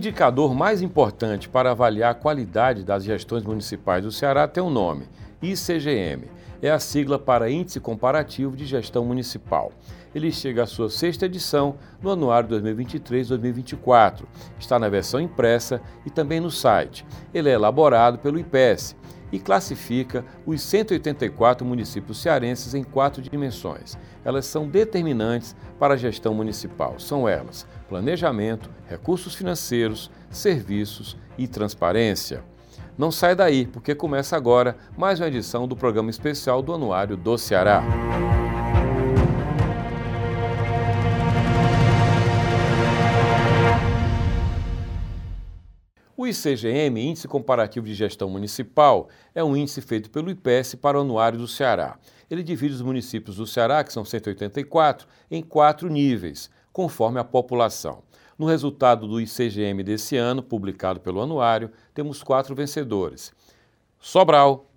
indicador mais importante para avaliar a qualidade das gestões municipais do Ceará tem um nome: ICGM. É a sigla para Índice Comparativo de Gestão Municipal. Ele chega à sua sexta edição no anuário 2023-2024. Está na versão impressa e também no site. Ele é elaborado pelo IPES e classifica os 184 municípios cearenses em quatro dimensões. Elas são determinantes para a gestão municipal. São elas: planejamento, recursos financeiros, serviços e transparência. Não sai daí, porque começa agora mais uma edição do programa especial do Anuário do Ceará. O ICGM, Índice Comparativo de Gestão Municipal, é um índice feito pelo IPES para o Anuário do Ceará. Ele divide os municípios do Ceará, que são 184, em quatro níveis, conforme a população. No resultado do ICGM desse ano, publicado pelo Anuário, temos quatro vencedores: Sobral,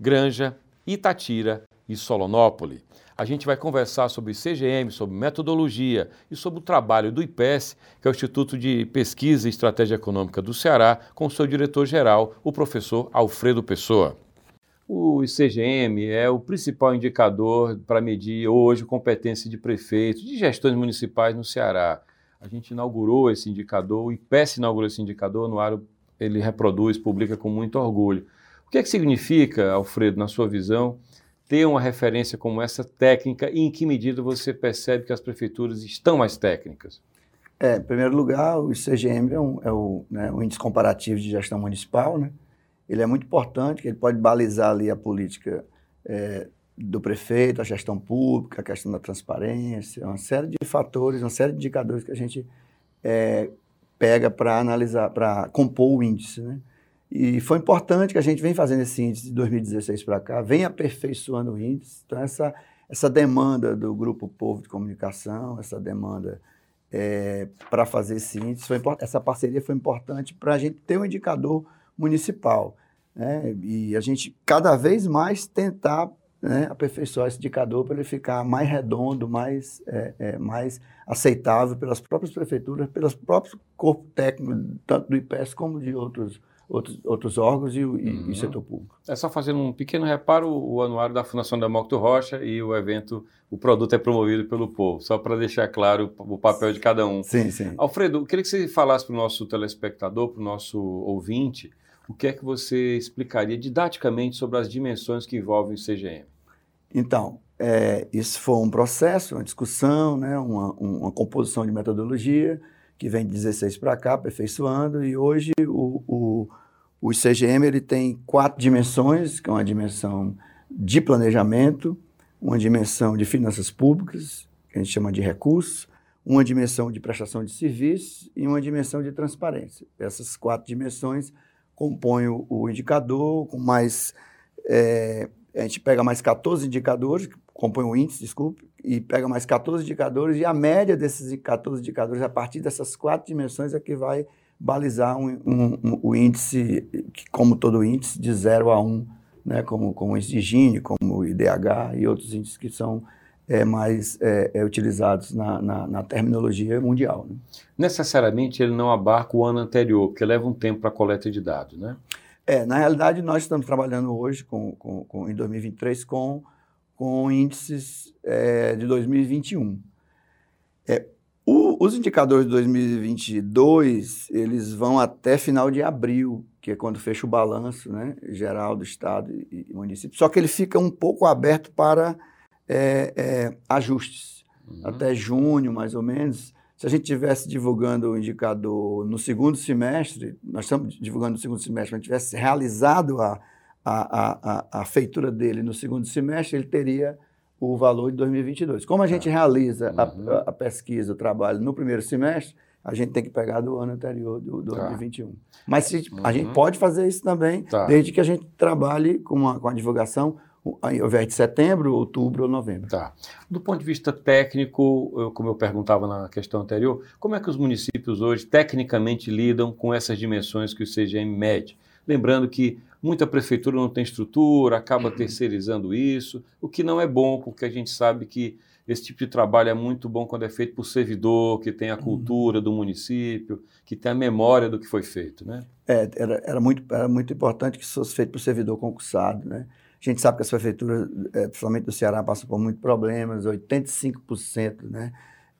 Granja, Itatira e Solonópole a gente vai conversar sobre CGM, sobre metodologia e sobre o trabalho do IPES, que é o Instituto de Pesquisa e Estratégia Econômica do Ceará, com seu diretor-geral, o professor Alfredo Pessoa. O ICGM é o principal indicador para medir hoje competência de prefeitos, de gestões municipais no Ceará. A gente inaugurou esse indicador, o IPES inaugurou esse indicador, no ar ele reproduz, publica com muito orgulho. O que, é que significa, Alfredo, na sua visão, ter uma referência como essa técnica e em que medida você percebe que as prefeituras estão mais técnicas? É, em primeiro lugar, o ICGM é, um, é o, né, Índice Comparativo de Gestão Municipal, né? Ele é muito importante, ele pode balizar ali a política é, do prefeito, a gestão pública, a questão da transparência, uma série de fatores, uma série de indicadores que a gente é, pega para analisar, para compor o índice, né? E foi importante que a gente vem fazendo esse índice de 2016 para cá, vem aperfeiçoando o índice. Então, essa, essa demanda do Grupo Povo de Comunicação, essa demanda é, para fazer esse índice, foi, essa parceria foi importante para a gente ter um indicador municipal. Né? E a gente cada vez mais tentar né, aperfeiçoar esse indicador para ele ficar mais redondo, mais, é, é, mais aceitável pelas próprias prefeituras, pelos próprios corpos técnicos, tanto do IPES como de outros outros, outros órgãos e uhum. e setor público. É só fazendo um pequeno reparo, o anuário da Fundação Demócrito Rocha e o evento, o produto é promovido pelo povo, só para deixar claro o papel de cada um. Sim, sim. Alfredo, eu queria que você falasse para o nosso telespectador, para o nosso ouvinte, o que é que você explicaria didaticamente sobre as dimensões que envolvem o CGM? Então, é, isso foi um processo, uma discussão, né, uma, uma composição de metodologia, que vem de 16 para cá, aperfeiçoando, e hoje o, o, o CGM ele tem quatro dimensões, que é uma dimensão de planejamento, uma dimensão de finanças públicas, que a gente chama de recursos, uma dimensão de prestação de serviços e uma dimensão de transparência. Essas quatro dimensões compõem o, o indicador, com mais. É, a gente pega mais 14 indicadores, compõe o índice, desculpe, e pega mais 14 indicadores, e a média desses 14 indicadores, a partir dessas quatro dimensões, é que vai balizar um, um, um, o índice, que, como todo índice, de 0 a 1, um, né, como, como o índice de Gini, como o IDH e outros índices que são é, mais é, é, utilizados na, na, na, terminologia mundial. Né? Necessariamente ele não abarca o ano anterior, porque leva um tempo para a coleta de dados, né? É, na realidade, nós estamos trabalhando hoje, com, com, com em 2023, com com índices é, de 2021. É, o, os indicadores de 2022, eles vão até final de abril, que é quando fecha o balanço né, geral do Estado e, e município. Só que ele fica um pouco aberto para é, é, ajustes. Uhum. Até junho, mais ou menos, se a gente tivesse divulgando o indicador no segundo semestre, nós estamos divulgando no segundo semestre, gente tivesse realizado a, a, a, a, feitura dele no segundo semestre, ele teria o valor de 2022. Como a gente tá. realiza uhum. a, a, pesquisa, o trabalho no primeiro semestre, a gente tem que pegar do ano anterior, do, do tá. 2021. Mas se, uhum. a gente uhum. pode fazer isso também, tá. desde que a gente trabalhe com a, com a divulgação ao invés de setembro, outubro ou novembro. Tá. Do ponto de vista técnico, eu, como eu perguntava na questão anterior, como é que os municípios hoje tecnicamente lidam com essas dimensões que o CGM mede? Lembrando que muita prefeitura não tem estrutura, acaba terceirizando isso, o que não é bom, porque a gente sabe que esse tipo de trabalho é muito bom quando é feito por servidor, que tem a uhum. cultura do município, que tem a memória do que foi feito, né? É, era, era, muito, era muito importante que isso fosse feito por servidor concursado, né? A gente sabe que as prefeituras, é, principalmente do Ceará, passam por muitos problemas, 85% né,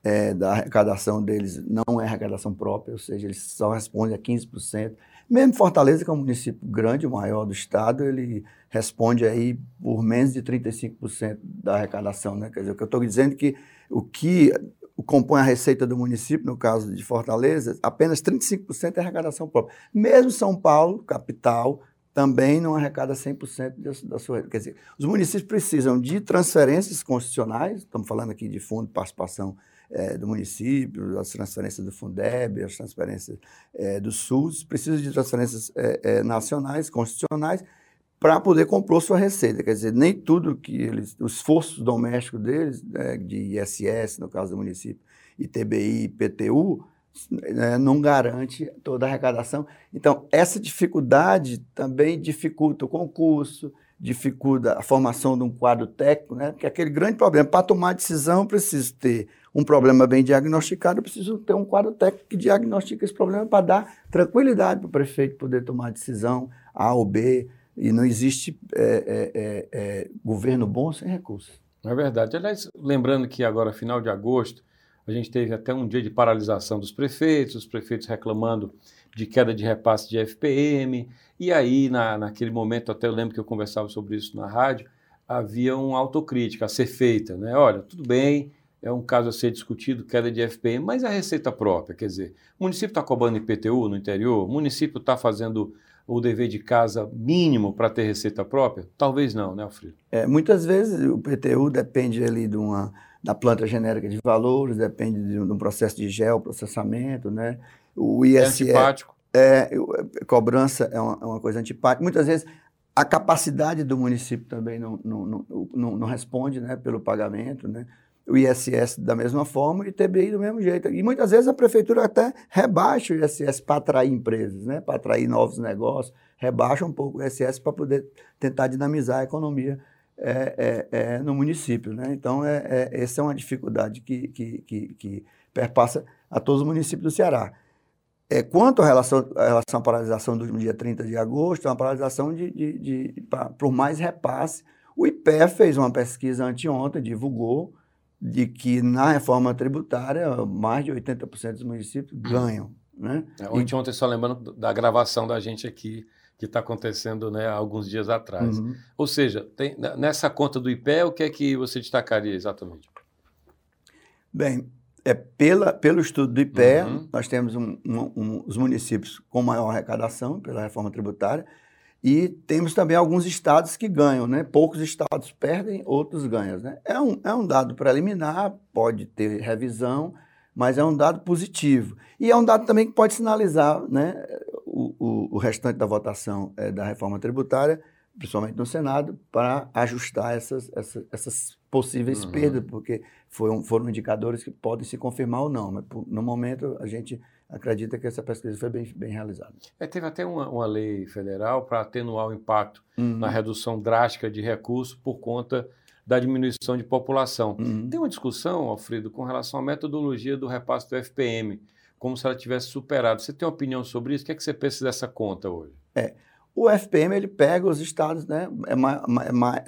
é, da arrecadação deles não é arrecadação própria, ou seja, eles só respondem a 15%. Mesmo Fortaleza, que é um município grande, o maior do estado, ele responde aí por menos de 35% da arrecadação. Né? Quer dizer, o que eu estou dizendo é que o que compõe a receita do município, no caso de Fortaleza, apenas 35% é arrecadação própria. Mesmo São Paulo, capital, também não arrecada 100% da sua. Quer dizer, os municípios precisam de transferências constitucionais, estamos falando aqui de fundo de participação é, do município, as transferências do Fundeb, as transferências é, do SUS, precisam de transferências é, nacionais, constitucionais, para poder compor sua receita. Quer dizer, nem tudo que eles, os esforços domésticos deles, né, de ISS, no caso do município, ITBI, IPTU, né, não garante toda a arrecadação. Então, essa dificuldade também dificulta o concurso, dificulta a formação de um quadro técnico, né? porque aquele grande problema, para tomar decisão, eu preciso ter um problema bem diagnosticado, eu preciso ter um quadro técnico que diagnostique esse problema para dar tranquilidade para o prefeito poder tomar decisão A ou B, e não existe é, é, é, é governo bom sem recursos. É verdade. Aliás, lembrando que agora, final de agosto, a gente teve até um dia de paralisação dos prefeitos, os prefeitos reclamando de queda de repasse de FPM. E aí, na, naquele momento, até eu lembro que eu conversava sobre isso na rádio, havia uma autocrítica a ser feita. Né? Olha, tudo bem, é um caso a ser discutido, queda de FPM, mas a receita própria, quer dizer, o município está cobrando IPTU no interior, o município está fazendo o dever de casa mínimo para ter receita própria? Talvez não, né, Alfredo? É, muitas vezes o IPTU depende ali de uma da planta genérica de valores, depende de um processo de geoprocessamento, né? O ISS... É antipático. É, cobrança é uma, é uma, coisa antipática. Muitas vezes a capacidade do município também não, não, não, não, responde né, pelo pagamento, né? o ISS da mesma forma e o ITBI do mesmo jeito. E muitas vezes a prefeitura até rebaixa o ISS para atrair empresas, né? para atrair novos negócios, rebaixa um pouco o ISS para poder tentar dinamizar a economia é, é, é, no município. Né? Então, é, é, essa é uma dificuldade que, que, que, que, perpassa a todos os municípios do Ceará. É, quanto à relação, à relação à paralisação do dia 30 de agosto, é uma paralisação de, de, de, por mais repasse. O IPE fez uma pesquisa anteontem, divulgou, de que na reforma tributária mais de 80% dos municípios ganham. Né? É, ontem, ontem, só lembrando da gravação da gente aqui, que está acontecendo né, há alguns dias atrás. Uhum. Ou seja, tem, nessa conta do IPE, o que é que você destacaria exatamente? Bem, é pela, pelo estudo do IPE, uhum. nós temos um, um, um, os municípios com maior arrecadação pela reforma tributária e temos também alguns estados que ganham, né? Poucos estados perdem, outros ganham. Né? É, um, é um dado preliminar, pode ter revisão, mas é um dado positivo. E é um dado também que pode sinalizar né, o, o, o restante da votação é, da reforma tributária, principalmente no Senado, para ajustar essas, essas, essas possíveis uhum. perdas, porque foram, foram indicadores que podem se confirmar ou não. Mas no momento a gente acredita que essa pesquisa foi bem, bem realizada. É, teve até uma, uma lei federal para atenuar o impacto uhum. na redução drástica de recursos por conta da diminuição de população. Uhum. Tem uma discussão, Alfredo, com relação à metodologia do repasse do FPM, como se ela tivesse superado. Você tem uma opinião sobre isso? O que, é que você pensa dessa conta hoje? É, o FPM ele pega os estados, né, é mais,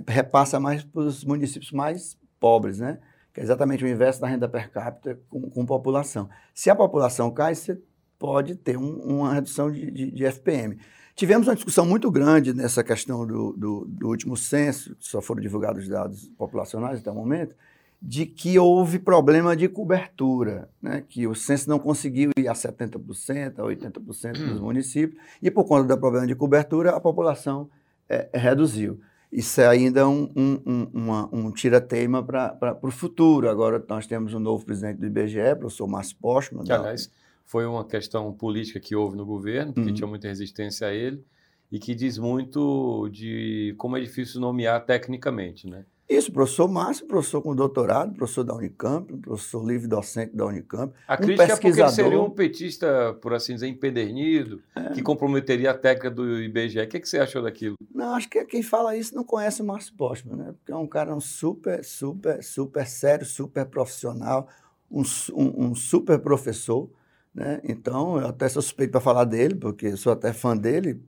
é repassa mais para os municípios mais pobres, né? que é exatamente o inverso da renda per capita com, com população. Se a população cai, você pode ter um, uma redução de, de, de, FPM. Tivemos uma discussão muito grande nessa questão do, do, do último censo, só foram divulgados os dados populacionais até o momento, de que houve problema de cobertura, né? que o censo não conseguiu ir a 70%, a 80% dos municípios, e por conta do problema de cobertura, a população é, reduziu isso é ainda um, um, um, uma, um tira-teima para o futuro. Agora nós temos um novo presidente do IBGE, professor Márcio Postman. Que, aliás, foi uma questão política que houve no governo, porque uhum. tinha muita resistência a ele, e que diz muito de como é difícil nomear tecnicamente, né? Isso, professor Márcio, professor com doutorado, professor da Unicamp, professor livre docente da Unicamp. A um crítica é porque ele seria um petista, por assim dizer, empedernido, é. que comprometeria a técnica do IBGE. O que, é que você achou daquilo? Não, acho que quem fala isso não conhece o Márcio Postman, né? Porque é um cara um super, super, super sério, super profissional, um, um, um super professor. Né? Então, eu até sou suspeito para falar dele, porque sou até fã dele,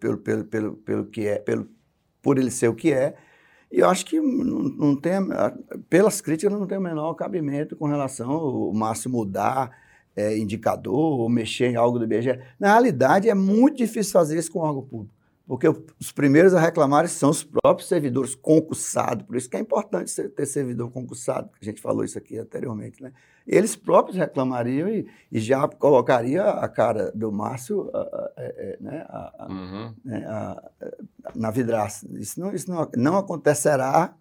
pelo, pelo, pelo, pelo que é, pelo, por ele ser o que é. E eu acho que não, não tem, pelas críticas, não tem o menor cabimento com relação ao Márcio mudar é, indicador ou mexer em algo do IBGE. Na realidade, é muito difícil fazer isso com órgão público. Porque os primeiros a reclamar são os próprios servidores concursados, por isso que é importante ter servidor concursado, a gente falou isso aqui anteriormente. Né? Eles próprios reclamariam e, e já colocaria a cara do Márcio é, é, né, uhum. né, na vidraça. Isso não, isso não, não acontecerá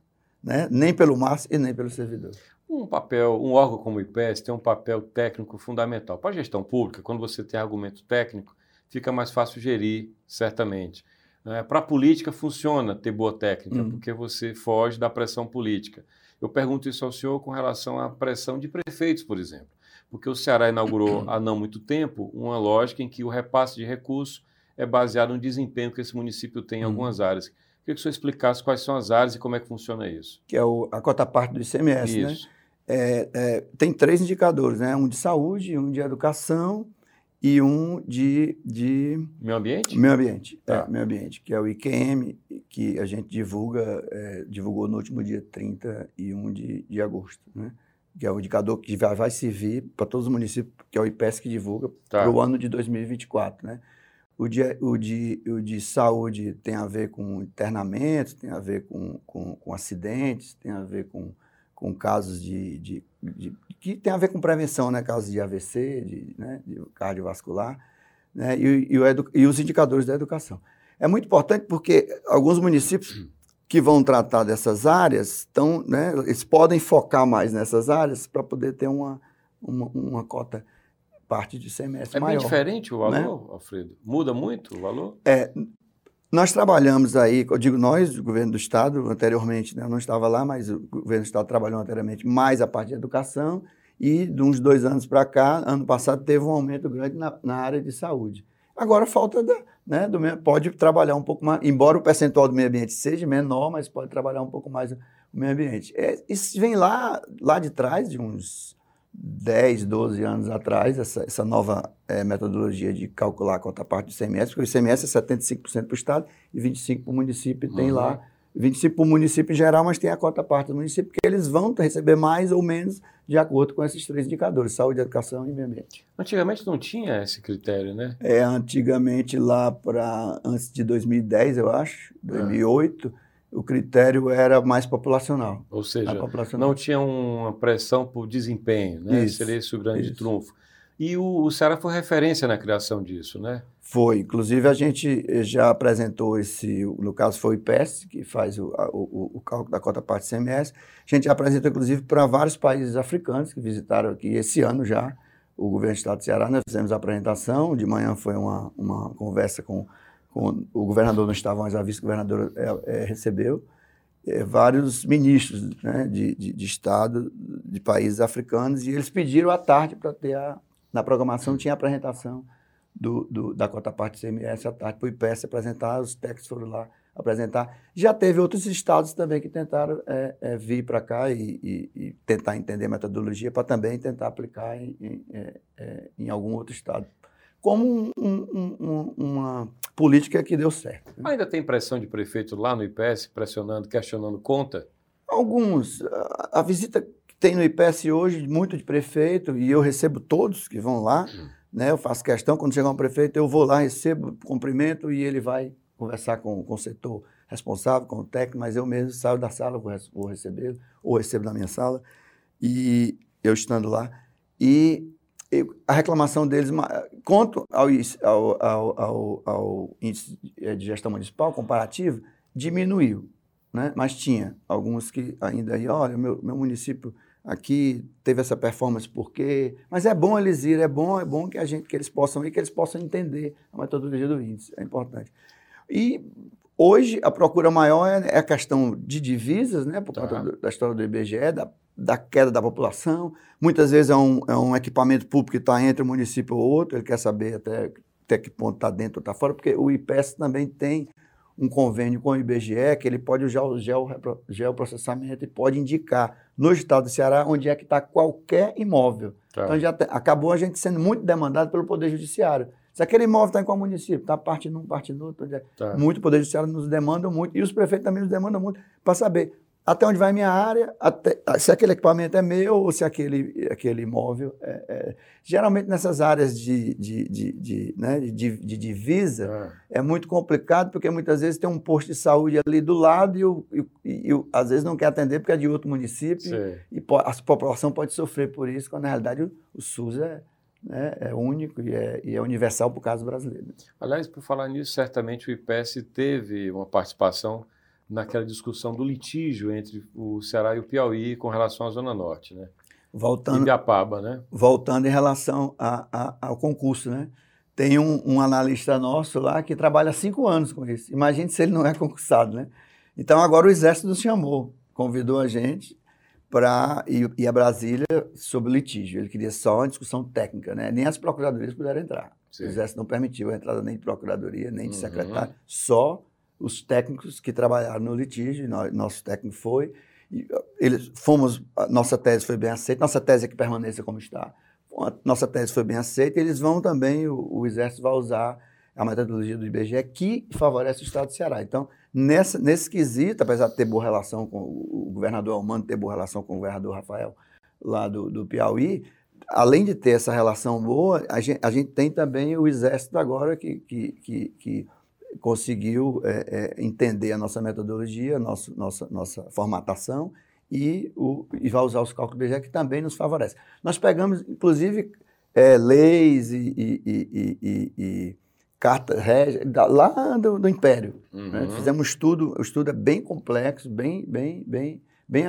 né, nem pelo Márcio e nem pelo servidor. Um papel, um órgão como o IPES tem um papel técnico fundamental. Para a gestão pública, quando você tem argumento técnico, fica mais fácil gerir, certamente. É, Para a política funciona ter boa técnica, hum. porque você foge da pressão política. Eu pergunto isso ao senhor com relação à pressão de prefeitos, por exemplo. Porque o Ceará inaugurou há não muito tempo uma lógica em que o repasse de recursos é baseado no desempenho que esse município tem em hum. algumas áreas. Queria que o senhor explicasse quais são as áreas e como é que funciona isso. Que é o, a cota parte do ICMS, né? isso. né? É, é, tem três indicadores, né? Um de saúde, um de educação e um de, de meio ambiente? Meio ambiente, tá. é, meio ambiente, que é o IQM, que a gente divulga, é, divulgou no último dia 31 de, de agosto, né? que é o indicador que vai, vai servir para todos os municípios, que é o IPES que divulga tá. para o ano de 2024. Né? O de, o, de, o de saúde tem a ver com internamentos, tem a ver com, com, com acidentes, tem a ver com com casos de, de, de, que tem a ver com prevenção, né? Casos de AVC, de, né? de cardiovascular, né? E, e, e, os indicadores da educação. É muito importante porque alguns municípios que vão tratar dessas áreas estão, né? Eles podem focar mais nessas áreas para poder ter uma, uma, uma cota parte de semestre é maior. É bem diferente o valor, né? Alfredo? Muda muito o valor? É, nós trabalhamos aí, eu digo nós, o governo do Estado, anteriormente, né, eu não estava lá, mas o governo do Estado trabalhou anteriormente mais a parte de educação e de uns dois anos para cá, ano passado, teve um aumento grande na, na área de saúde. Agora falta da, né, do meio, pode trabalhar um pouco mais, embora o percentual do meio ambiente seja menor, mas pode trabalhar um pouco mais o meio ambiente. É, isso vem lá, lá de trás, de uns 10, 12 anos atrás, essa, essa nova é, metodologia de calcular a cota parte do ICMS, porque o ICMS é 75% para o Estado e 25% para o município, tem uhum. lá 25% para o município em geral, mas tem a cota parte do município, porque eles vão receber mais ou menos de acordo com esses três indicadores, saúde, educação e meio ambiente. Antigamente não tinha esse critério, né? É, antigamente lá para antes de 2010, eu acho, 2008, ah o critério era mais populacional. Ou seja, populacional. não tinha uma pressão por desempenho, né? Isso, Seria esse o grande isso. trunfo. E o, o Ceará foi referência na criação disso, né? Foi. Inclusive, a gente já apresentou esse, no caso foi o IPES, que faz o, o, o cálculo da cota parte CMS. A gente já apresentou, inclusive, para vários países africanos que visitaram aqui esse ano já, o governo do estado do Ceará. Nós fizemos a apresentação, de manhã foi uma, uma conversa com com, o governador não estava, mas a vice-governadora é, é, recebeu é, vários ministros né, de, de, de, Estado de países africanos e eles pediram à tarde para ter a. Na programação tinha a apresentação do, do, da cota parte CMS à tarde para o IPS apresentar, os técnicos foram lá apresentar. Já teve outros estados também que tentaram é, é, vir para cá e, e, e, tentar entender a metodologia para também tentar aplicar em, em, é, é em algum outro estado como um, um, um, uma política que deu certo. Né? Ainda tem pressão de prefeito lá no IPS, pressionando, questionando conta? Alguns. A, a visita que tem no IPS hoje, muito de prefeito, e eu recebo todos que vão lá, hum. né? eu faço questão, quando chegar um prefeito, eu vou lá, recebo cumprimento e ele vai conversar com, com o setor responsável, com o técnico, mas eu mesmo saio da sala, vou, vou recebê-lo, ou recebo na minha sala, e eu estando lá. E a reclamação deles, quanto ao, ao, ao, ao, índice eh, de gestão municipal comparativo, diminuiu. Né? Mas tinha alguns que ainda aí, olha, meu, meu município aqui teve essa performance porque, mas é bom eles irem, é bom, é bom que a gente que eles possam ir, que eles possam entender a metodologia do índice, é importante. E Hoje, a procura maior é, é a questão de divisas, né, por Tá. conta da história do IBGE, da, da queda da população. Muitas vezes é um, é um equipamento público que está entre um município ou outro, ele quer saber até, até que ponto está dentro ou está fora, porque o IPES também tem um convênio com o IBGE que ele pode usar o geoprocessamento e pode indicar no estado do Ceará onde é que está qualquer imóvel. Tá. Então já te- acabou a gente sendo muito demandado pelo Poder Judiciário. Se aquele imóvel está em qual município? Está parte num, parte no outro. é? Tá. Muito Poder Judiciário nos demanda muito, e os prefeitos também nos demandam muito, para saber até onde vai a minha área, até- se aquele equipamento é meu ou se aquele, aquele imóvel é, é- Geralmente nessas áreas de, de, de, de, né, de, de divisa, Tá. é muito complicado, porque muitas vezes tem um posto de saúde ali do lado e, o, e, e às vezes não quer atender porque é de outro município Sei. e a população pode sofrer por isso, quando na realidade o, o SUS é, né, é único e é, e é universal para o caso brasileiro. Aliás, por falar nisso, certamente o IPES teve uma participação naquela discussão do litígio entre o Ceará e o Piauí com relação à Zona Norte, né? Voltando, Ibiapaba, né? voltando em relação a- a- ao concurso, né? Tem um, um analista nosso lá que trabalha há cinco anos com isso. Imagine se ele não é concursado, né? Então agora o Exército nos chamou, convidou a gente para ir, ir a Brasília sobre litígio. Ele queria só uma discussão técnica, né? Nem as procuradorias puderam entrar. Sim. O Exército não permitiu a entrada nem de procuradoria, nem de Uhum. secretário, só os técnicos que trabalharam no litígio. Nosso técnico foi. e, eles fomos, nossa tese foi bem aceita, nossa tese é que permaneça como está. Nossa tese foi bem aceita, eles vão também, o, o Exército vai usar a metodologia do IBGE que favorece o Estado do Ceará. Então, nessa, nesse quesito, apesar de ter boa relação com o, governador Almano, ter boa relação com o governador Rafael lá do, do Piauí, além de ter essa relação boa, a gente, a gente tem também o Exército agora que, que, que, que conseguiu é, é, entender a nossa metodologia, nosso, nossa, nossa formatação e, o, e vai usar os cálculos do IBGE que também nos favorece. Nós pegamos, inclusive, é, leis e, e, e, cartas régias lá do, do Império. né? Uhum. Fizemos um estudo, o estudo é bem complexo, bem, bem, bem, bem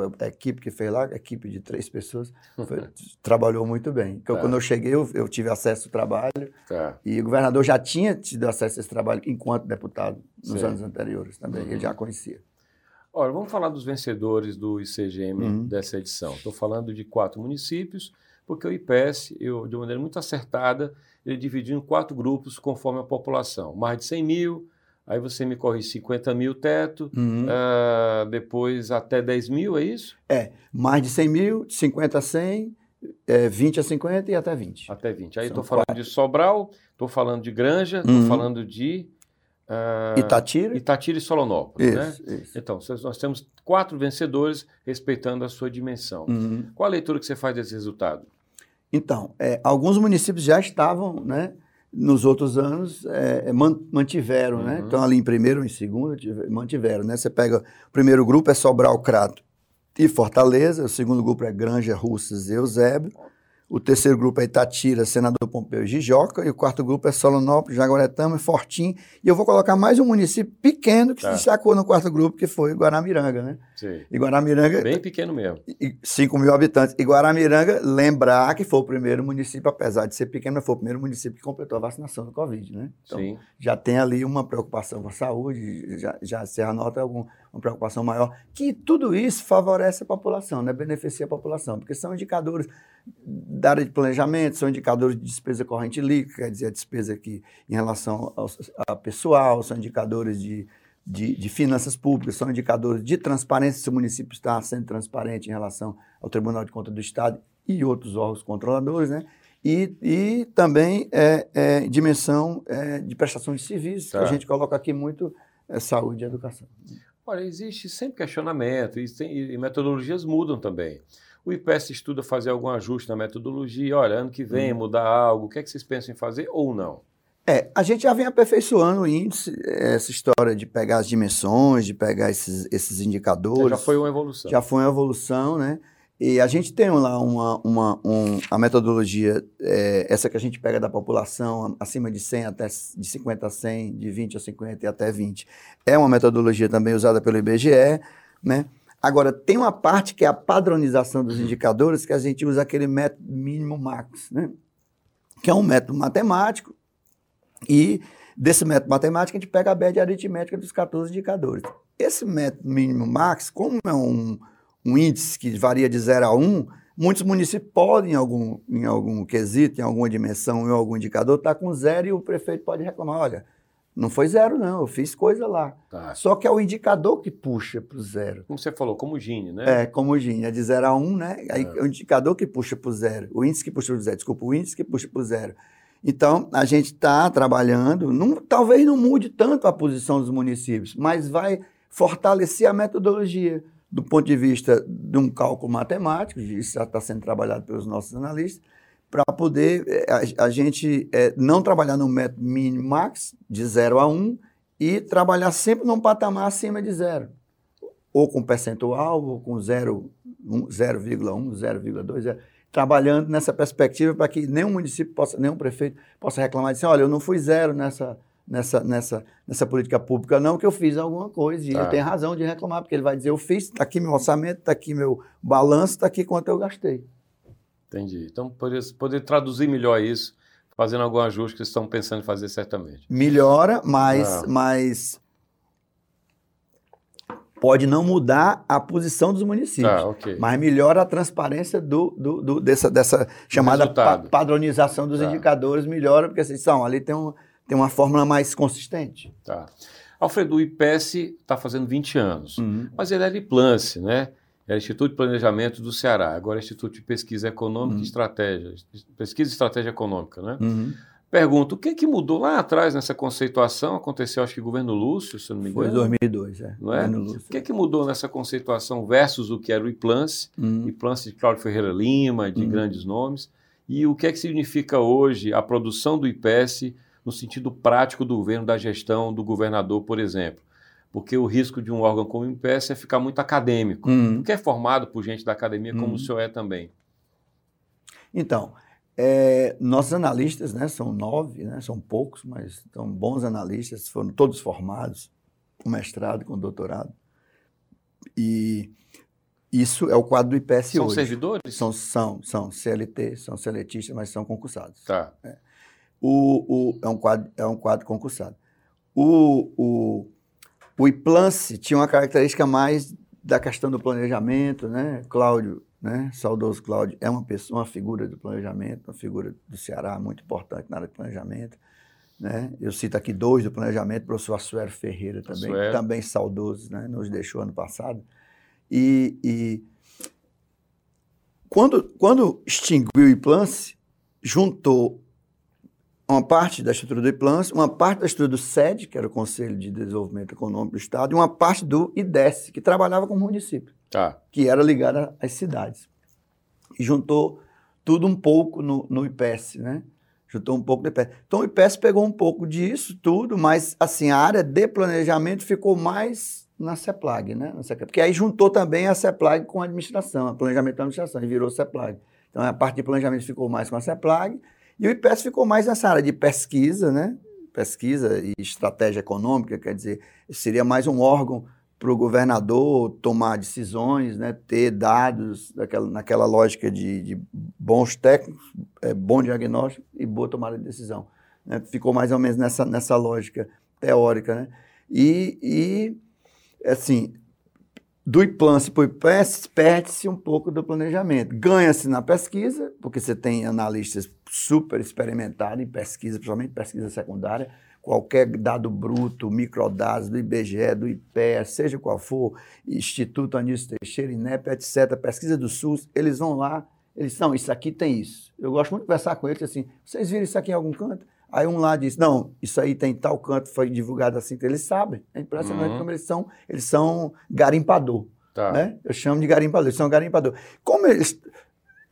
eu- a, equipe que fez lá, a equipe de três pessoas, foi- trabalhou muito bem. Então, Tá. Quando eu cheguei, eu, eu tive acesso ao trabalho Tá. e o governador já tinha tido acesso a esse trabalho enquanto deputado nos Sim. anos anteriores também. Uhum. Ele já conhecia. Olha, vamos falar dos vencedores do ICGM Uhum. dessa edição. Estou falando de quatro municípios, porque o IPES, eu, de maneira muito acertada, ele dividiu em quatro grupos conforme a população. Mais de 100 mil, aí você me corre 50 mil teto, ah, depois até 10 mil, é isso? Mais de 100 mil, de 50 a 100, é, 20 a 50 e até 20. Até 20. Aí estou falando de Sobral, estou falando de Granja, estou Uhum. falando de ah, Itatira? Itatira e Solonópolis, né? Isso, isso. Então, nós temos quatro vencedores respeitando a sua dimensão. Uhum. Qual a leitura que você faz desse resultado? Então, é, alguns municípios já estavam, né, nos outros anos, é, man- mantiveram, né? Uhum. Então, ali em primeiro em segundo, tive- mantiveram, né? Você pega, o primeiro grupo é Sobral, Crato e Fortaleza, o segundo grupo é Granja, Russas e Eusébio, o terceiro grupo é Itatira, Senador Pompeu e Jijoca, e o quarto grupo é Solonópolis, Jaguaretama e Fortim, e eu vou colocar mais um município pequeno que Tá. se destacou no quarto grupo, que foi Guaramiranga, né? Sim. E Guaramiranga Bem pequeno mesmo. e 5 mil habitantes. E Guaramiranga, lembrar que foi o primeiro município, apesar de ser pequeno, foi o primeiro município que completou a vacinação do Covid, né? Então, Sim. já tem ali uma preocupação com a saúde, já, já se anota algum, uma preocupação maior, que tudo isso favorece a população, né? beneficia a população, porque são indicadores da área de planejamento, são indicadores de despesa corrente líquida, quer dizer, a despesa aqui em relação ao, a pessoal, são indicadores de, de, de finanças públicas, são indicadores de transparência, se o município está sendo transparente em relação ao Tribunal de Contas do Estado e outros órgãos controladores, né? E, e também é, é, dimensão é, de prestação de serviços, Tá. que a gente coloca aqui muito é, saúde e educação. Olha, existe sempre questionamento e, tem- e metodologias mudam também. O IPES estuda fazer algum ajuste na metodologia. Olha, ano que vem Hum. mudar algo. O que é que vocês pensam em fazer ou não? É, a gente já vem aperfeiçoando o índice, essa história de pegar as dimensões, de pegar esses, esses indicadores. Já foi uma evolução. Já foi uma evolução, né? E a gente tem lá uma, uma um, a metodologia, é, essa que a gente pega da população, acima de 100 até de 50 a 100, de 20 a 50 e até 20. É uma metodologia também usada pelo IBGE, né? Agora, tem uma parte que é a padronização dos indicadores, que a gente usa aquele método mínimo max, né? Que é um método matemático e Desse método matemático, a gente pega a média aritmética dos 14 indicadores. Esse método mínimo max, como é um, um índice que varia de 0 a 1, muitos municípios podem, em algum, em algum quesito, em alguma dimensão, em algum indicador, estar tá com zero e o prefeito pode reclamar, olha, não foi zero, não, eu fiz coisa lá. Tá. Só que é o indicador que puxa para o zero. Como você falou, como o Gini, né? É, como o Gini, é de zero a um, né? Aí é. é o indicador que puxa para o zero, o índice que puxa para o zero, desculpa, o índice que puxa para o zero. Então, a gente está trabalhando, não, talvez não mude tanto a posição dos municípios, mas vai fortalecer a metodologia do ponto de vista de um cálculo matemático, isso já está sendo trabalhado pelos nossos analistas, para poder eh, a, a gente é, não trabalhar no método mínimo max, de 0 a 1, um, e trabalhar sempre num patamar acima de zero. Ou com percentual, ou com 0,1, 0,2, trabalhando nessa perspectiva para que nenhum município possa, nenhum prefeito possa reclamar e dizer, olha, eu não fui zero nessa, nessa, nessa, nessa política pública, não, que eu fiz alguma coisa. E tá. ele tem razão de reclamar, porque ele vai dizer, eu fiz, está aqui meu orçamento, está aqui meu balanço, está aqui quanto eu gastei. Entendi. Então, poder, poder traduzir melhor isso, fazendo algum ajuste que vocês estão pensando em fazer certamente. Melhora, mas, ah. mas pode não mudar a posição dos municípios, ah, okay. mas melhora a transparência do, do, do dessa, dessa chamada pa padronização dos tá. indicadores, melhora, porque vocês são, ali tem, um, tem uma fórmula mais consistente. Tá. Alfredo, o IPS está fazendo 20 anos, uhum. mas ele é de Plance, né? Era é Instituto de Planejamento do Ceará, agora é Instituto de Pesquisa Econômica uhum. e Estratégia, Pesquisa e Estratégia Econômica, né? Uhum. Pergunto, o que, que mudou lá atrás nessa conceituação? Aconteceu, acho que governo Lúcio, se não me engano. Foi 2002, é. Não é? O que, que mudou nessa conceituação versus o que era o IPLANCE, uhum. IPLANCE de Cláudio Ferreira Lima, de uhum. grandes nomes, e o que é que significa hoje a produção do IPS no sentido prático do governo, da gestão do governador, por exemplo? Porque o risco de um órgão como o INPES é ficar muito acadêmico, uhum. que é formado por gente da academia, como uhum. o senhor é também. Então, é, nossos analistas, né, são nove, né, são poucos, mas são bons analistas, foram todos formados, com mestrado, com doutorado. E isso é o quadro do IPS são hoje. São servidores? São, são, são CLT, são seletistas, mas são concursados. Tá. É. O, o, é, um quadro, é um quadro concursado. O, o, o IPLANCE tinha uma característica mais da questão do planejamento, né? Cláudio, né? Saudoso Cláudio é uma pessoa, uma figura do planejamento, uma figura do Ceará muito importante na área de planejamento. Né? Eu cito aqui dois do planejamento, o professor Assuero Ferreira também, Assuero. também saudoso, né? nos deixou ano passado. E, e quando, quando extinguiu o IPLANCE, juntou uma parte da estrutura do IPLANS, uma parte da estrutura do SED, que era o Conselho de Desenvolvimento Econômico do Estado, e uma parte do IDES, que trabalhava com o município, tá. que era ligada às cidades. E juntou tudo um pouco no, no IPES, né? Juntou um pouco no IPES. Então o IPES pegou um pouco disso tudo, mas assim, a área de planejamento ficou mais na CEPLAG, né? Porque aí juntou também a CEPLAG com a administração, a planejamento da administração, e virou CEPLAG. Então a parte de planejamento ficou mais com a CEPLAG, e o IPES ficou mais nessa área de pesquisa, né? Pesquisa e estratégia econômica, quer dizer, seria mais um órgão para o governador tomar decisões, né, ter dados daquela, naquela lógica de, de bons técnicos, é, bom diagnóstico e boa tomada de decisão. Né? Ficou mais ou menos nessa, nessa lógica teórica. Né? E, e assim, do o IPES, perde-se um pouco do planejamento. Ganha-se na pesquisa, porque você tem analistas super experimentados em pesquisa, principalmente pesquisa secundária, qualquer dado bruto, microdados do IBGE, do IPEA, seja qual for, Instituto Anísio Teixeira, INEP, etc., pesquisa do SUS, eles vão lá, eles são, isso aqui tem isso. Eu gosto muito de conversar com eles assim, vocês viram isso aqui em algum canto? Aí um lá diz, não, isso aí tem tal canto, foi divulgado assim, então eles sabem. É impressionante uhum. como eles são, eles são garimpador. Tá. Né? Eu chamo de garimpador, eles são garimpador. Como eles.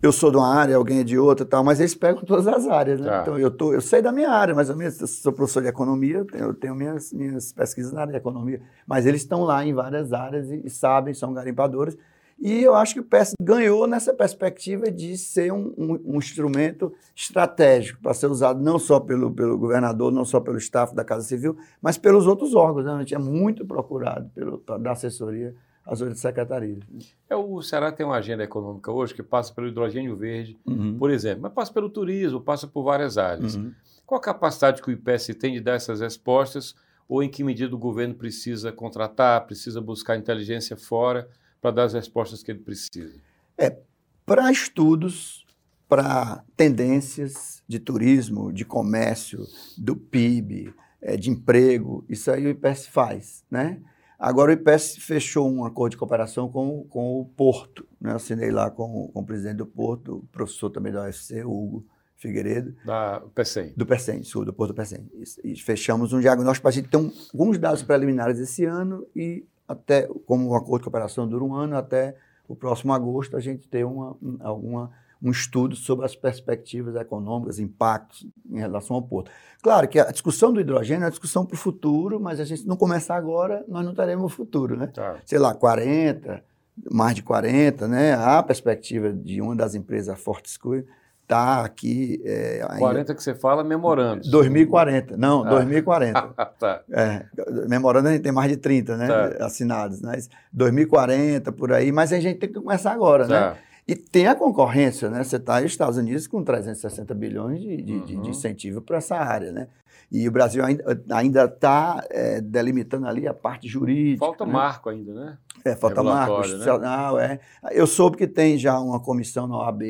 Eu sou de uma área, alguém é de outra tal, mas eles pegam todas as áreas, né? Tá. Então eu, tô, eu sei da minha área, mais ou menos, eu sou professor de economia, eu tenho, eu tenho minhas, minhas pesquisas na área de economia, mas eles estão lá em várias áreas e, e sabem, são garimpadores. E eu acho que o PS ganhou nessa perspectiva de ser um, um, um instrumento estratégico para ser usado não só pelo, pelo governador, não só pelo staff da Casa Civil, mas pelos outros órgãos. Né? A gente é muito procurado pelo, da assessoria às outras secretarias. É, o Ceará tem uma agenda econômica hoje que passa pelo hidrogênio verde, uhum. por exemplo, mas passa pelo turismo, passa por várias áreas. Uhum. Qual a capacidade que o IPS tem de dar essas respostas ou em que medida o governo precisa contratar, precisa buscar inteligência fora para dar as respostas que ele precisa? É, para estudos, para tendências de turismo, de comércio, do PIB, é, de emprego, isso aí o IPS faz, né? Agora o IPS fechou um acordo de cooperação com, com o Porto, né? assinei lá com, com o presidente do Porto, o professor também da UFC, Hugo Figueiredo. Da PECEM. Do PECEM, sul, do Porto do PECEM. E, e fechamos um diagnóstico para a gente ter um, alguns dados preliminares esse ano e até, como o acordo de cooperação dura um ano, até o próximo agosto a gente ter uma, alguma um estudo sobre as perspectivas econômicas, impactos em relação ao porto. Claro que a discussão do hidrogênio é uma discussão para o futuro, mas a gente não começar agora, nós não teremos o futuro, né? Tá. Sei lá, 40, mais de 40, né? Há a perspectiva de uma das empresas, a Fortescue, está aqui. É, 40 que você fala, memorando. 2040, não, ah. 2040. tá. É, memorando a gente tem mais de 30, né? Tá. Assinados, mas 2040, por aí, mas a gente tem que começar agora, né? tá. né? E tem a concorrência, né? Você está nos Estados Unidos com 360 bilhões de, de, uhum. de incentivo para essa área, né? E o Brasil ainda está é, delimitando ali a parte jurídica. Falta né? marco ainda, né? É, falta marco institucional. Né? É. Eu soube que tem já uma comissão na OAB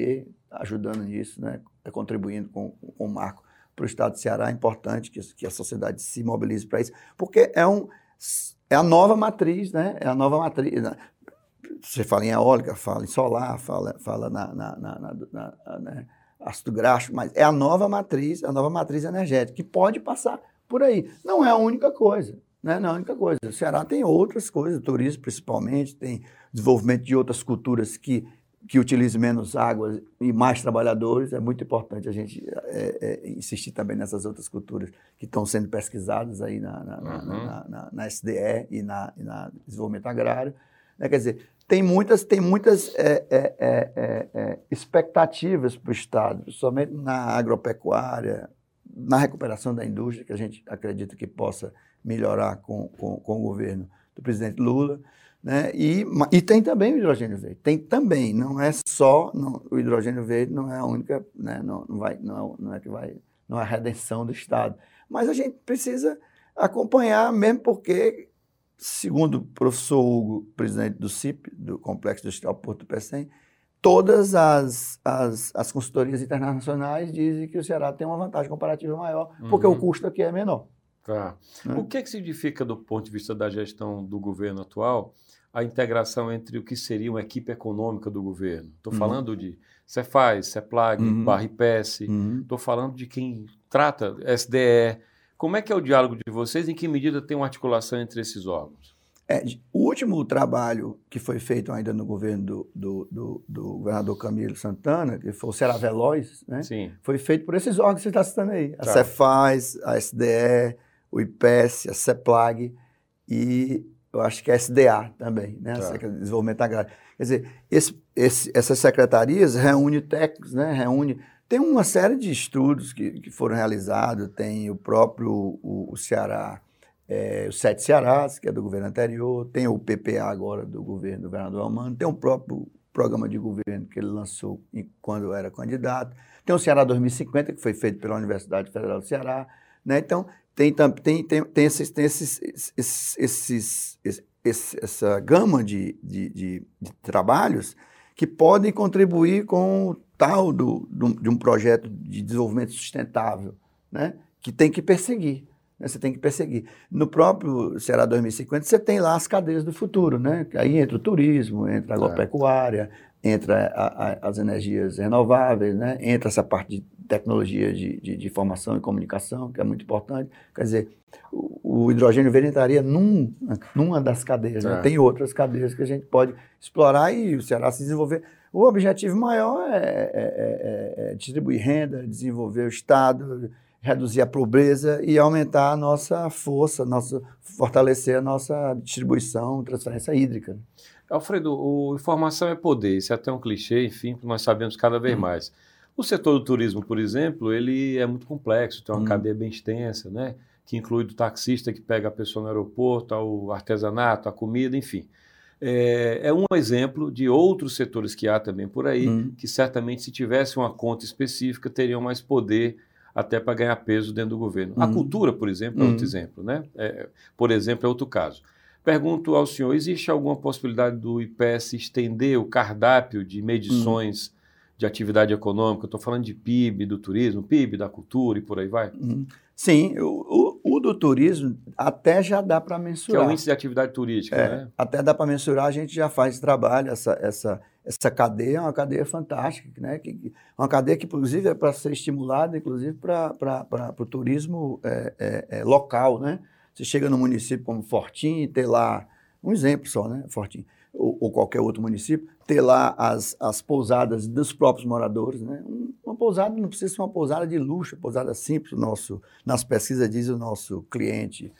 ajudando nisso, né? contribuindo com, com o marco para o Estado do Ceará. É importante que, que a sociedade se mobilize para isso, porque é, um, é a nova matriz, né? É a nova matriz. Né? Você fala em eólica, fala em solar, fala, fala na, na, na, na né, ácido graxo, mas é a nova matriz, a nova matriz energética, que pode passar por aí. Não é a única coisa, né? não é a única coisa. O Ceará tem outras coisas, turismo principalmente, tem desenvolvimento de outras culturas que, que utilizam menos água e mais trabalhadores. É muito importante a gente é, é, insistir também nessas outras culturas que estão sendo pesquisadas aí na, na, uhum. na, na, SDE e na, e na desenvolvimento agrário. Né? Quer dizer, tem muitas, tem muitas é, é, é, é expectativas para o Estado, somente na agropecuária, na recuperação da indústria, que a gente acredita que possa melhorar com, com, com o governo do presidente Lula. Né? E, e tem também o hidrogênio verde. Tem também, não é só não, o hidrogênio verde, não é a única, né? não, não, vai, não, não é que vai, não é a redenção do Estado. Mas a gente precisa acompanhar, mesmo porque segundo o professor Hugo, presidente do CIP, do Complexo Industrial Porto do Pecém, todas as, as, as consultorias internacionais dizem que o Ceará tem uma vantagem comparativa maior, porque uhum. o custo aqui é menor. Tá. Né? O que, é que significa, do ponto de vista da gestão do governo atual, a integração entre o que seria uma equipe econômica do governo? Estou uhum. falando de Cefaz, Ceplag, uhum. Barra IPES, estou uhum. falando de quem trata SDE, como é que é o diálogo de vocês? Em que medida tem uma articulação entre esses órgãos? É, o último trabalho que foi feito ainda no governo do, do, do, do governador Camilo Santana, que foi o Será Veloz, né? Sim. foi feito por esses órgãos que você está citando aí. A tá. Cefaz, a SDE, o IPES, a CEPLAG e eu acho que a SDA também, né? Tá. Desenvolvimento Agrário. Quer dizer, esse, esse, essas secretarias reúnem técnicos, né? reúne tem uma série de estudos que, que foram realizados, tem o próprio o, o Ceará, é, os Sete Cearás, que é do governo anterior, tem o PPA agora do governo do governador Almano, tem o próprio programa de governo que ele lançou quando era candidato, tem o Ceará 2050, que foi feito pela Universidade Federal do Ceará, né? então tem, tem, tem, tem, esses, tem esses, esses, esses, essa gama de, de, de, de trabalhos que podem contribuir com o tal do, do, de um projeto de desenvolvimento sustentável, né? que tem que perseguir. Né? Você tem que perseguir. No próprio Ceará 2050, você tem lá as cadeias do futuro, né? Aí entra o turismo, entra a agropecuária, entra a, a, as energias renováveis, né? entra essa parte de tecnologia de, de, de, informação e comunicação, que é muito importante. Quer dizer, o, o hidrogênio verde entraria num, numa das cadeias. Né? É. Tem outras cadeias que a gente pode explorar e o Ceará se desenvolver. O objetivo maior é, é, é, é distribuir renda, desenvolver o Estado, reduzir a pobreza e aumentar a nossa força, nossa, fortalecer a nossa distribuição, transferência hídrica. Alfredo, o informação é poder, isso é até um clichê, enfim, nós sabemos cada vez hum. mais. O setor do turismo, por exemplo, ele é muito complexo, tem uma hum. cadeia bem extensa, né? que inclui do taxista que pega a pessoa no aeroporto, ao artesanato, a comida, enfim. É, é, um exemplo de outros setores que há também por aí, hum. que certamente, se tivesse uma conta específica, teriam mais poder até para ganhar peso dentro do governo. A Uhum. cultura, por exemplo, é outro Uhum. exemplo. Né? É, por exemplo, é outro caso. Pergunto ao senhor: existe alguma possibilidade do IPS estender o cardápio de medições de atividade econômica? Estou falando de PIB, do turismo, PIB, da cultura e por aí vai? Uhum. Sim, o, o, o do turismo até já dá para Que é mensurar. o índice de atividade turística, É, né? Até dá para mensurar, a gente já faz trabalho, essa, essa, essa cadeia é uma cadeia fantástica, né? Que, que- uma cadeia que, inclusive, é para ser estimulada, inclusive, para o turismo é, é, é, local, né? Você chega num município como Fortim e ter lá, um exemplo só, né? Fortim, ou, ou qualquer outro município, ter lá as, as pousadas dos próprios moradores, né? Um- Uma pousada não precisa ser uma pousada de luxo, pousada simples, o nosso, nas pesquisas diz o nosso cliente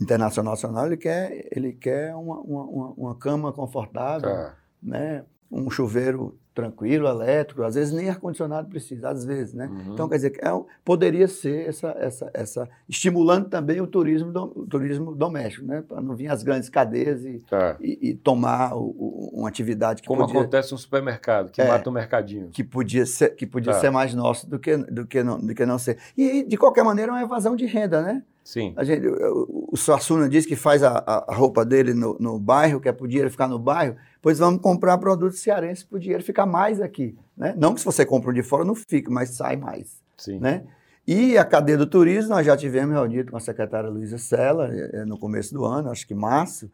internacional nacional, ele quer, ele quer uma, uma, uma- uma cama confortável, Tá. né? um chuveiro tranquilo, elétrico, às vezes nem ar-condicionado precisa, às vezes, né? Uhum. Então, quer dizer, é poderia ser essa, essa, essa, estimulando também o turismo, do- o turismo doméstico, né? Para não vir as grandes cadeias e, Tá. e, e tomar o- o- uma atividade que Como podia, acontece no supermercado, que É. mata o mercadinho. que podia ser, que podia Tá. ser mais nosso do que, do, que não, do que não ser. E, de qualquer maneira, é uma evasão de renda, né? Sim. A gente, o, Suassuna diz que faz a, a- roupa dele no, no bairro, que é para o dinheiro ficar no bairro, pois vamos comprar produtos cearenses para o dinheiro ficar mais aqui. Né? Não que se você compra um de fora não fique, mas sai mais. Sim. Né? E a cadeia do turismo, nós já tivemos reunido com a secretária Luísa Sela eh, eh, no começo do ano, acho que março,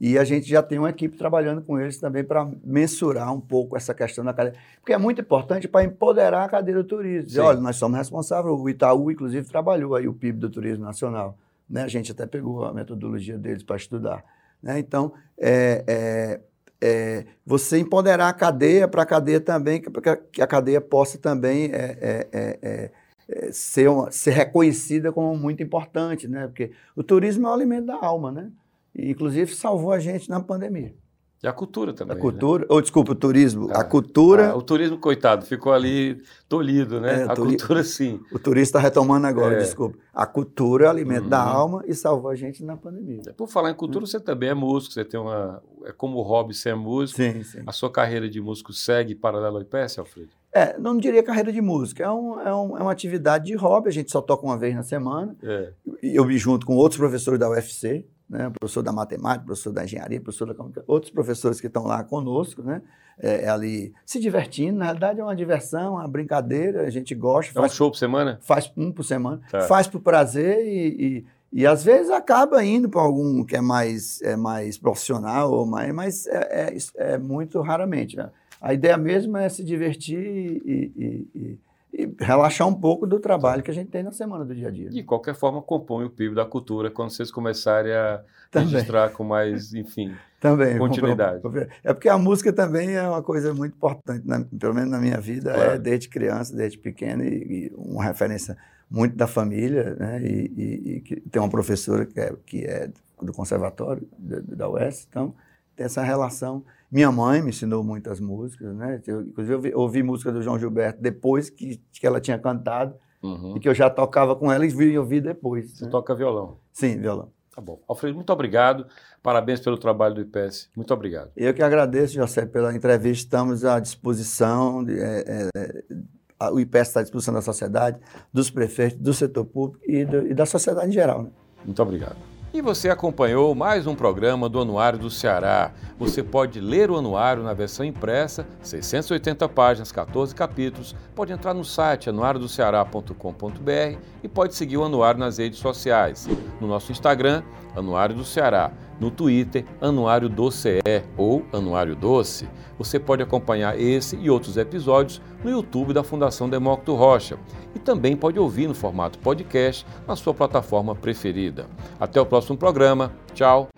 e a gente já tem uma equipe trabalhando com eles também para mensurar um pouco essa questão da cadeia. Porque é muito importante para empoderar a cadeia do turismo. Dizer, Sim. olha, nós somos responsáveis, o Itaú, inclusive, trabalhou aí o PIB do turismo nacional. Né? A gente até pegou a metodologia deles para estudar. Né? Então, é, é, é, você empoderar a cadeia para a cadeia também, que a- que a cadeia possa também é, é, é, ser, uma- ser reconhecida como muito importante, né? Porque o turismo é o alimento da alma, né? E, inclusive, salvou a gente na pandemia. E a cultura também. A né? cultura, ou desculpa, o turismo, Ah, a cultura, Ah, o turismo, coitado, ficou ali tolhido, né? É, a tolhido. cultura, sim. o turista está retomando agora, É. desculpa. A cultura é o alimento da Uhum. alma e salvou a gente na pandemia. Por falar em cultura, você também é músico, você tem uma. É como hobby ser músico. Sim, sim. A sua carreira de músico segue paralelo ao IPS, Alfredo? É, não diria carreira de música, é, um, é, um- é uma atividade de hobby, a gente só toca uma vez na semana. É. Eu me junto com outros professores da UFC, né, professor da matemática, professor da engenharia, professor da comunicação, outros professores que estão lá conosco, né, é, é ali se divertindo. Na realidade, é uma diversão, uma brincadeira, a gente gosta, É um faz, show por semana? faz um por semana, Tá. faz por prazer e, e, e às vezes acaba indo para algum que é mais, é mais profissional, ou mais, mas é, é, é muito raramente. né? A ideia mesmo é se divertir e, e- e- relaxar um pouco do trabalho que a gente tem na semana do dia a dia. né? De qualquer forma, compõe o PIB da cultura quando vocês começarem a Também. registrar com mais, enfim. Também. Continuidade. É porque a música também é uma coisa muito importante, na- pelo menos na minha vida, Claro. é desde criança, desde pequeno, e, e uma referência muito da família, né? E, e- e tem uma professora que é, que é do conservatório da, da UES, então tem essa relação. Minha mãe me ensinou muitas músicas, né? Eu, inclusive, eu ouvi, ouvi música do João Gilberto depois que, que ela tinha cantado, Uhum. e que eu já tocava com ela e vi, eu vi depois. Você né? toca violão. Sim, violão. Tá bom. Alfredo, muito obrigado. Parabéns pelo trabalho do IPS. Muito obrigado. Eu que agradeço, José, pela entrevista. Estamos à disposição, de, é, é, o IPES está à disposição da sociedade, dos prefeitos, do setor público e, do- e da sociedade em geral. Né? Muito obrigado. E você acompanhou mais um programa do Anuário do Ceará. Você pode ler o anuário na versão impressa, 680 páginas, 14 capítulos. Pode entrar no site anuariodoceará.com.br e pode seguir o anuário nas redes sociais. No nosso Instagram, Anuário do Ceará. No Twitter, Anuário do CE ou Anuário Doce. Você pode acompanhar esse e outros episódios no YouTube da Fundação Demócrito Rocha e também pode ouvir no formato podcast na sua plataforma preferida. Até o próximo programa. Tchau.